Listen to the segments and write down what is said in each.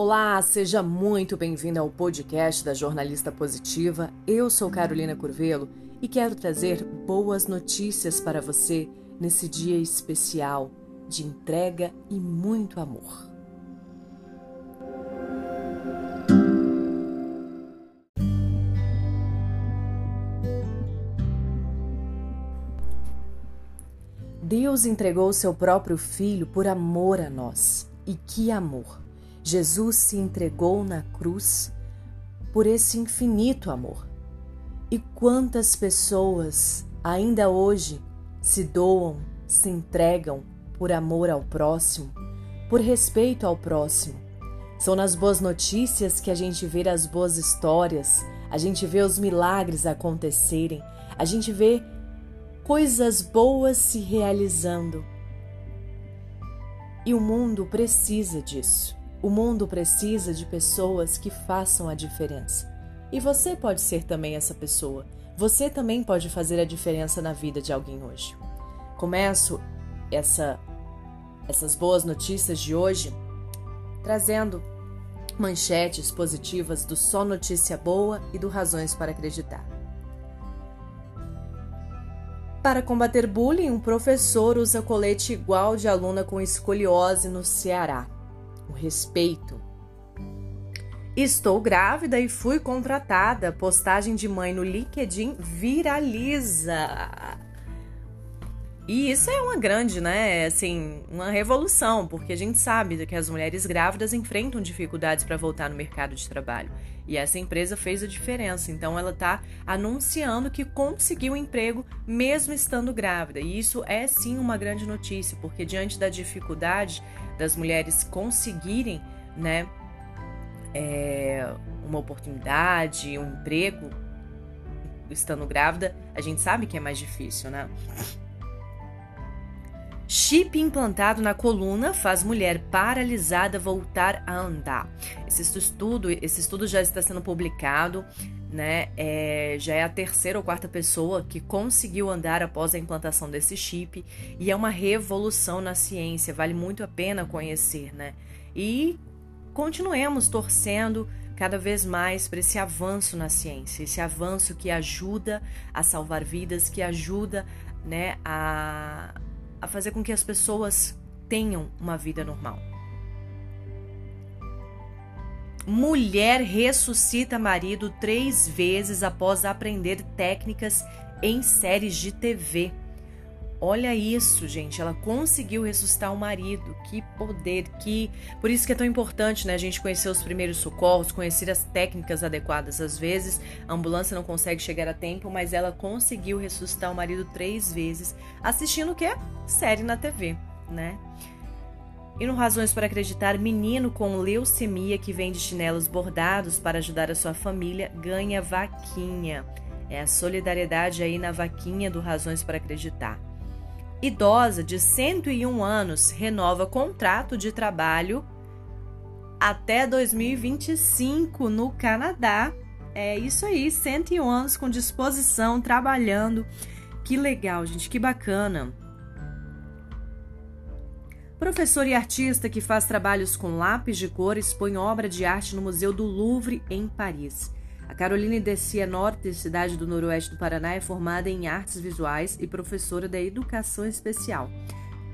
Olá, seja muito bem-vinda ao podcast da Jornalista Positiva. Eu sou Carolina Curvelo e quero trazer boas notícias para você nesse dia especial de entrega e muito amor. Deus entregou seu próprio filho por amor a nós. E que amor! Jesus se entregou na cruz por esse infinito amor. E quantas pessoas ainda hoje se doam, se entregam por amor ao próximo, por respeito ao próximo. São nas boas notícias que a gente vê as boas histórias, a gente vê os milagres acontecerem, a gente vê coisas boas se realizando. E o mundo precisa disso. O mundo precisa de pessoas que façam a diferença. E você pode ser também essa pessoa. Você também pode fazer a diferença na vida de alguém hoje. Começo essa, essas boas notícias de hoje trazendo manchetes positivas do Só Notícia Boa e do Razões para Acreditar. Para combater bullying, um professor usa colete igual de aluna com escoliose no Ceará o respeito. Estou grávida e fui contratada. Postagem de mãe no LinkedIn viraliza. E isso é uma grande, né, assim, uma revolução, porque a gente sabe que as mulheres grávidas enfrentam dificuldades para voltar no mercado de trabalho. E essa empresa fez a diferença. Então ela está anunciando que conseguiu emprego mesmo estando grávida. E isso é sim uma grande notícia, porque diante da dificuldade das mulheres conseguirem, né, é, uma oportunidade, um emprego estando grávida, a gente sabe que é mais difícil, né? Chip implantado na coluna faz mulher paralisada voltar a andar. Esse estudo, esse estudo já está sendo publicado, né? É, já é a terceira ou quarta pessoa que conseguiu andar após a implantação desse chip e é uma revolução na ciência. Vale muito a pena conhecer, né? E continuemos torcendo cada vez mais para esse avanço na ciência, esse avanço que ajuda a salvar vidas, que ajuda, né, a a fazer com que as pessoas tenham uma vida normal. Mulher ressuscita marido três vezes após aprender técnicas em séries de TV. Olha isso, gente. Ela conseguiu ressuscitar o marido. Que poder, que. Por isso que é tão importante, né? A gente conhecer os primeiros socorros, conhecer as técnicas adequadas. Às vezes a ambulância não consegue chegar a tempo, mas ela conseguiu ressuscitar o marido três vezes, assistindo o quê? Série na TV, né? E no Razões para Acreditar, menino com leucemia que vende chinelos bordados para ajudar a sua família ganha vaquinha. É a solidariedade aí na vaquinha do Razões para Acreditar idosa de 101 anos renova contrato de trabalho até 2025 no Canadá. É isso aí, 101 anos com disposição, trabalhando. Que legal, gente, que bacana. Professor e artista que faz trabalhos com lápis de cor expõe obra de arte no Museu do Louvre, em Paris. A Caroline Descia Norte, cidade do noroeste do Paraná, é formada em artes visuais e professora da educação especial.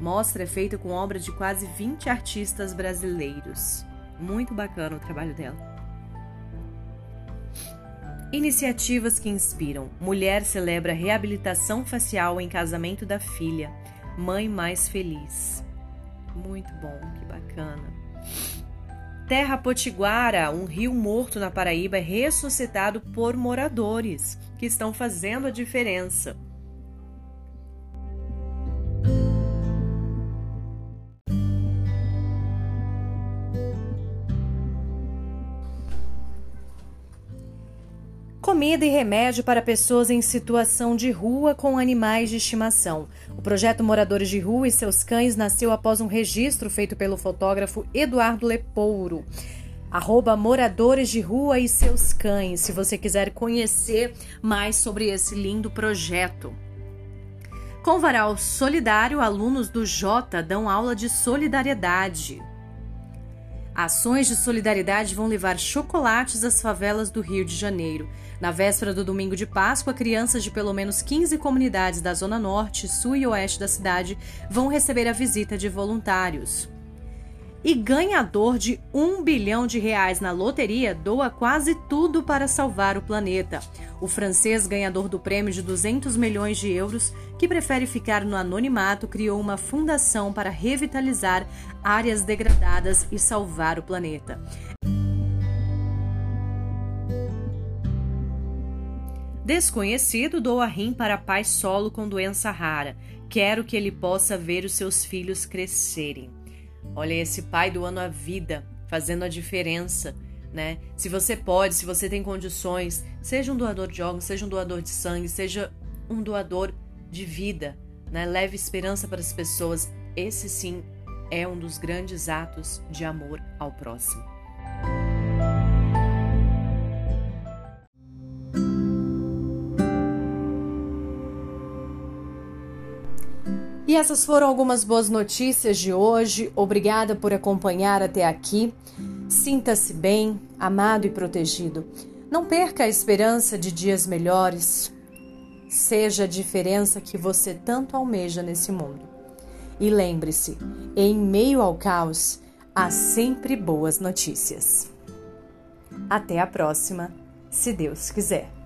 Mostra é feita com obra de quase 20 artistas brasileiros. Muito bacana o trabalho dela. Iniciativas que inspiram. Mulher celebra reabilitação facial em casamento da filha. Mãe mais feliz. Muito bom, que bacana. Terra Potiguara, um rio morto na Paraíba, é ressuscitado por moradores que estão fazendo a diferença. Comida e remédio para pessoas em situação de rua com animais de estimação. O projeto Moradores de Rua e seus cães nasceu após um registro feito pelo fotógrafo Eduardo Lepouro. Arroba Moradores de Rua e seus cães, se você quiser conhecer mais sobre esse lindo projeto. Com varal solidário, alunos do Jota dão aula de solidariedade. Ações de solidariedade vão levar chocolates às favelas do Rio de Janeiro. Na véspera do domingo de Páscoa, crianças de pelo menos 15 comunidades da Zona Norte, Sul e Oeste da cidade vão receber a visita de voluntários e ganhador de um bilhão de reais na loteria doa quase tudo para salvar o planeta. O francês ganhador do prêmio de 200 milhões de euros, que prefere ficar no anonimato, criou uma fundação para revitalizar áreas degradadas e salvar o planeta. Desconhecido doa rim para pai solo com doença rara. Quero que ele possa ver os seus filhos crescerem. Olha esse pai doando a vida, fazendo a diferença, né? Se você pode, se você tem condições, seja um doador de órgãos, seja um doador de sangue, seja um doador de vida, né? Leve esperança para as pessoas. Esse sim é um dos grandes atos de amor ao próximo. E essas foram algumas boas notícias de hoje. Obrigada por acompanhar até aqui. Sinta-se bem, amado e protegido. Não perca a esperança de dias melhores. Seja a diferença que você tanto almeja nesse mundo. E lembre-se: em meio ao caos, há sempre boas notícias. Até a próxima, se Deus quiser.